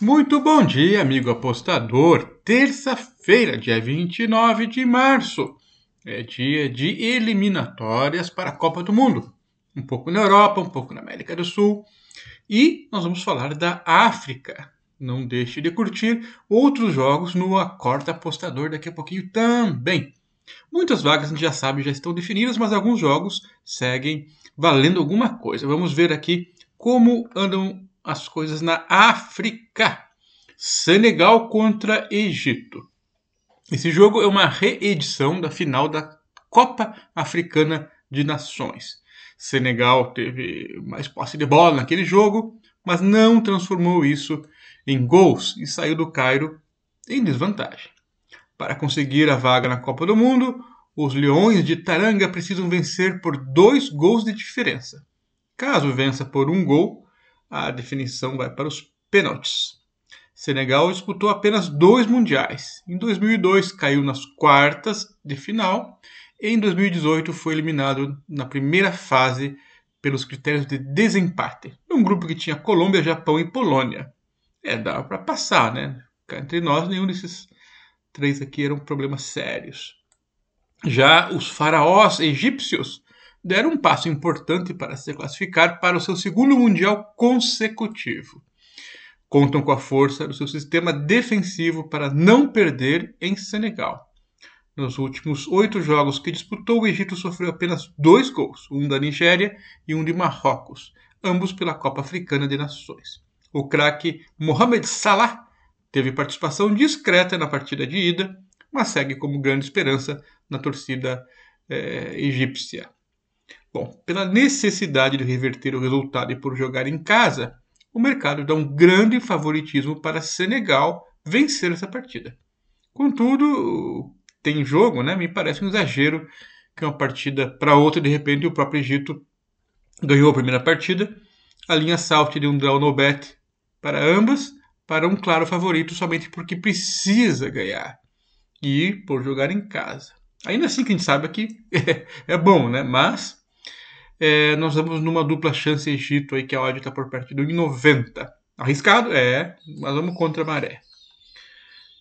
Muito bom dia, amigo apostador. Terça-feira, dia 29 de março. É dia de eliminatórias para a Copa do Mundo. Um pouco na Europa, um pouco na América do Sul. E nós vamos falar da África. Não deixe de curtir outros jogos no Acorda Apostador daqui a pouquinho também. Muitas vagas a gente já sabe já estão definidas, mas alguns jogos seguem valendo alguma coisa. Vamos ver aqui como andam as coisas na África. Senegal contra Egito. Esse jogo é uma reedição da final da Copa Africana de Nações. Senegal teve mais posse de bola naquele jogo, mas não transformou isso em gols e saiu do Cairo em desvantagem. Para conseguir a vaga na Copa do Mundo, os Leões de Taranga precisam vencer por dois gols de diferença. Caso vença por um gol, a definição vai para os pênaltis. Senegal disputou apenas dois mundiais. Em 2002 caiu nas quartas de final e em 2018 foi eliminado na primeira fase pelos critérios de desempate, num grupo que tinha Colômbia, Japão e Polônia. É, dava para passar, né? Entre nós, nenhum desses três aqui eram problemas sérios. Já os faraós egípcios deram um passo importante para se classificar para o seu segundo Mundial consecutivo. Contam com a força do seu sistema defensivo para não perder em Senegal. Nos últimos oito jogos que disputou, o Egito sofreu apenas dois gols, um da Nigéria e um de Marrocos, ambos pela Copa Africana de Nações. O craque Mohamed Salah teve participação discreta na partida de ida, mas segue como grande esperança na torcida é, egípcia. Bom, pela necessidade de reverter o resultado e por jogar em casa, o mercado dá um grande favoritismo para Senegal vencer essa partida. Contudo, tem jogo, né? Me parece um exagero que uma partida para outra, de repente, o próprio Egito ganhou a primeira partida. A linha Salt de um draw no bet para ambas, para um claro favorito somente porque precisa ganhar e por jogar em casa. Ainda assim que a gente sabe que é bom, né? Mas é, nós vamos numa dupla chance Egito aí, que a odd está por perto de 1,90. Arriscado? É, mas vamos contra a maré.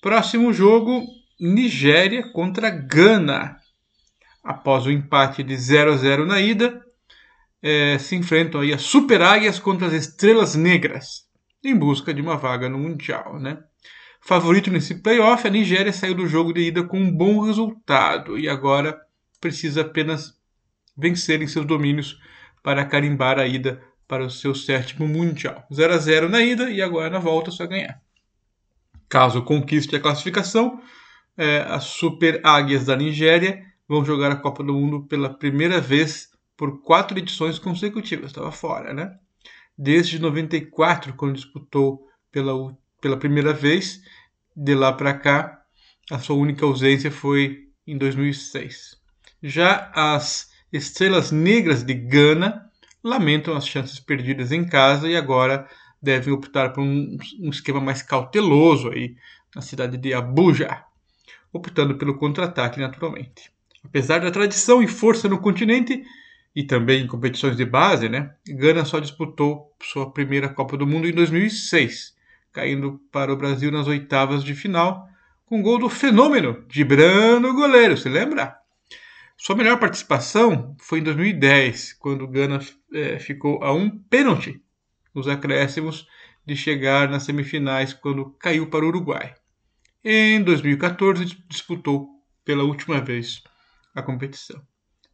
Próximo jogo, Nigéria contra Gana. Após o empate de 0 a 0 na ida, é, se enfrentam aí as Super Águias contra as Estrelas Negras, em busca de uma vaga no Mundial, né? Favorito nesse playoff, a Nigéria saiu do jogo de ida com um bom resultado e agora precisa apenas vencerem seus domínios para carimbar a ida para o seu sétimo Mundial. 0 a 0 na ida e agora na volta só ganhar. Caso conquiste a classificação, é, as Super Águias da Nigéria vão jogar a Copa do Mundo pela primeira vez por quatro edições consecutivas. Estava fora, né? Desde 94, quando disputou pela, pela primeira vez, de lá para cá, a sua única ausência foi em 2006. Já as Estrelas Negras de Gana lamentam as chances perdidas em casa e agora devem optar por um, um esquema mais cauteloso aí na cidade de Abuja, optando pelo contra-ataque naturalmente. Apesar da tradição e força no continente e também em competições de base, né, Gana só disputou sua primeira Copa do Mundo em 2006, caindo para o Brasil nas oitavas de final com gol do fenômeno Gibrano goleiro, se lembra? Sua melhor participação foi em 2010, quando Gana é, ficou a um pênalti nos acréscimos de chegar nas semifinais quando caiu para o Uruguai. Em 2014 disputou pela última vez a competição.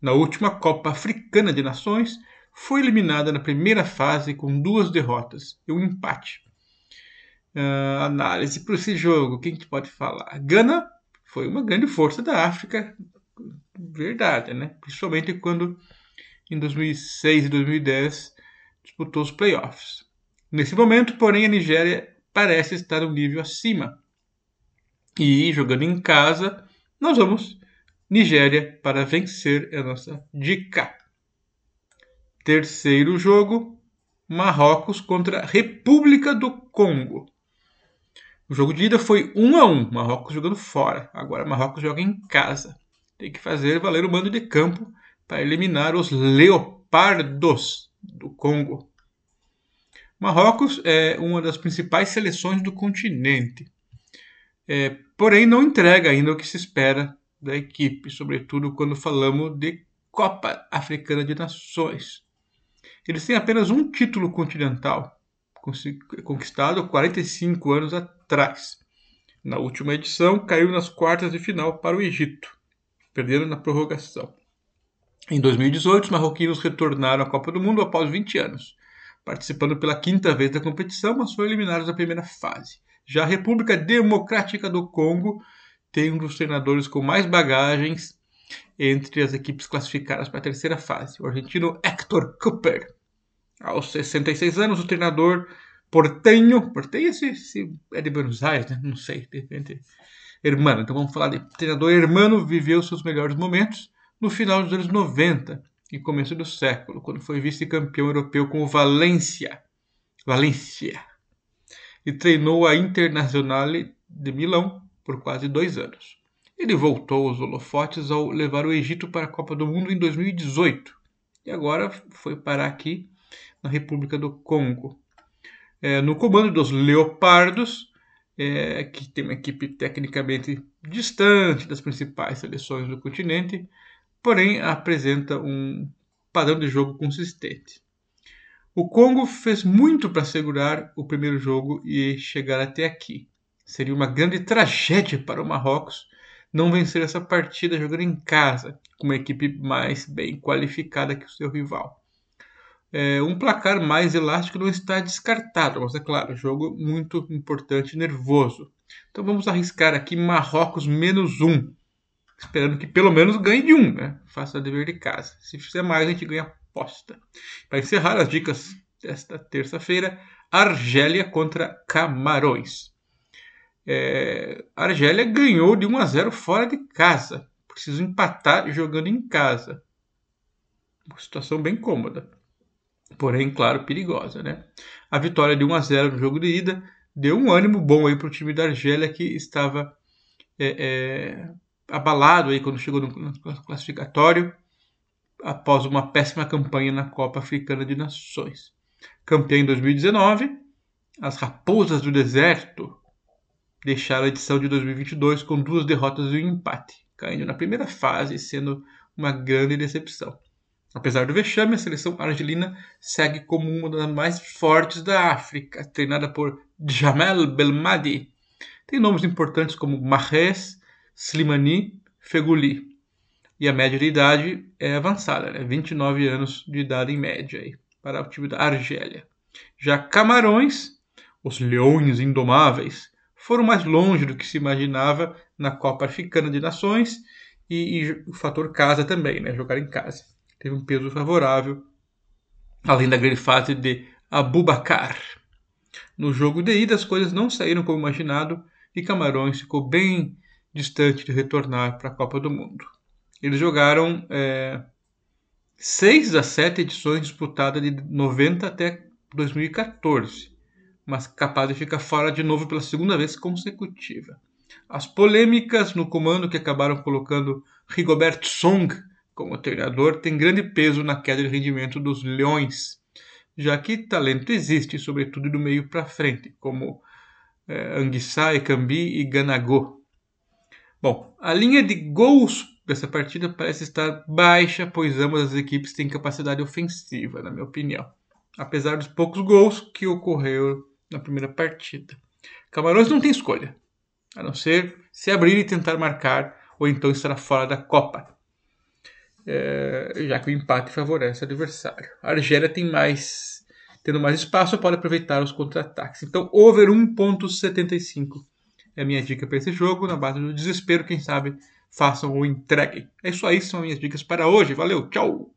Na última Copa Africana de Nações, foi eliminada na primeira fase com duas derrotas e um empate. Uh, análise para esse jogo, quem que pode falar? Gana foi uma grande força da África verdade, né? Principalmente quando em 2006 e 2010 disputou os playoffs. Nesse momento, porém, a Nigéria parece estar um nível acima. E jogando em casa, nós vamos Nigéria para vencer a nossa dica. Terceiro jogo, Marrocos contra República do Congo. O jogo de ida foi 1 a 1, Marrocos jogando fora. Agora Marrocos joga em casa tem que fazer valer o mando de campo para eliminar os leopardos do Congo. Marrocos é uma das principais seleções do continente, é, porém não entrega ainda o que se espera da equipe, sobretudo quando falamos de Copa Africana de Nações. Eles têm apenas um título continental, conquistado 45 anos atrás. Na última edição, caiu nas quartas de final para o Egito, perdendo na prorrogação. Em 2018, os marroquinos retornaram à Copa do Mundo após 20 anos, participando pela quinta vez da competição, mas foram eliminados na primeira fase. Já a República Democrática do Congo tem um dos treinadores com mais bagagens entre as equipes classificadas para a terceira fase, o argentino Hector Cooper. Aos 66 anos, o treinador portenho, portenho esse é de Buenos Aires, né? não sei, de repente, hermano, então vamos falar de treinador. Hermano, viveu seus melhores momentos no final dos anos 90 e começo do século, quando foi vice-campeão europeu com o Valência, Valência, e treinou a Internazionale de Milão por quase dois anos. Ele voltou aos holofotes ao levar o Egito para a Copa do Mundo em 2018 e agora foi parar aqui na República do Congo. É, no comando dos Leopardos, é, que tem uma equipe tecnicamente distante das principais seleções do continente, porém apresenta um padrão de jogo consistente. O Congo fez muito para segurar o primeiro jogo e chegar até aqui. Seria uma grande tragédia para o Marrocos não vencer essa partida jogando em casa, com uma equipe mais bem qualificada que o seu rival. É, um placar mais elástico não está descartado, mas é claro, jogo muito importante e nervoso. Então vamos arriscar aqui Marrocos menos um, esperando que pelo menos ganhe de um, né? Faça o dever de casa. Se fizer mais, a gente ganha aposta. Para encerrar as dicas desta terça-feira, Argélia contra Camarões. É, Argélia ganhou de 1 a 0 fora de casa. Precisa empatar jogando em casa. Uma situação bem cômoda. Porém, claro, perigosa, né? A vitória de 1 a 0 no jogo de ida deu um ânimo bom aí para o time da Argélia que estava é, é, abalado aí quando chegou no classificatório após uma péssima campanha na Copa Africana de Nações. Campeã em 2019, as Raposas do Deserto deixaram a edição de 2022 com duas derrotas e um empate, caindo na primeira fase, sendo uma grande decepção. Apesar do vexame, a seleção argelina segue como uma das mais fortes da África, treinada por Jamel Belmadi. Tem nomes importantes como Mahrez, Slimani, Feguli. E a média de idade é avançada, né? 29 anos de idade em média aí, para o time da Argélia. Já Camarões, os leões indomáveis, foram mais longe do que se imaginava na Copa Africana de Nações e, e o fator casa também, né? jogar em casa. Teve um peso favorável, além da grande fase de Abubakar. No jogo de ida, as coisas não saíram como imaginado e Camarões ficou bem distante de retornar para a Copa do Mundo. Eles jogaram é, seis das sete edições disputadas de 90 até 2014 mas capaz de ficar fora de novo pela segunda vez consecutiva. As polêmicas no comando que acabaram colocando Rigobert Song como treinador têm grande peso na queda de rendimento dos Leões, já que talento existe, sobretudo do meio para frente, como é, Anguissa, Ekambi e Ganago. Bom, a linha de gols dessa partida parece estar baixa, pois ambas as equipes têm capacidade ofensiva, na minha opinião. Apesar dos poucos gols que ocorreram na primeira partida. Camarões não tem escolha, a não ser se abrir e tentar marcar, ou então estará fora da Copa, é, já que o empate favorece o adversário. A Argélia tem mais, tendo mais espaço, pode aproveitar os contra-ataques. Então, over 1.75 é a minha dica para esse jogo, na base do desespero, quem sabe façam ou entreguem. É isso aí, são as minhas dicas para hoje. Valeu, tchau!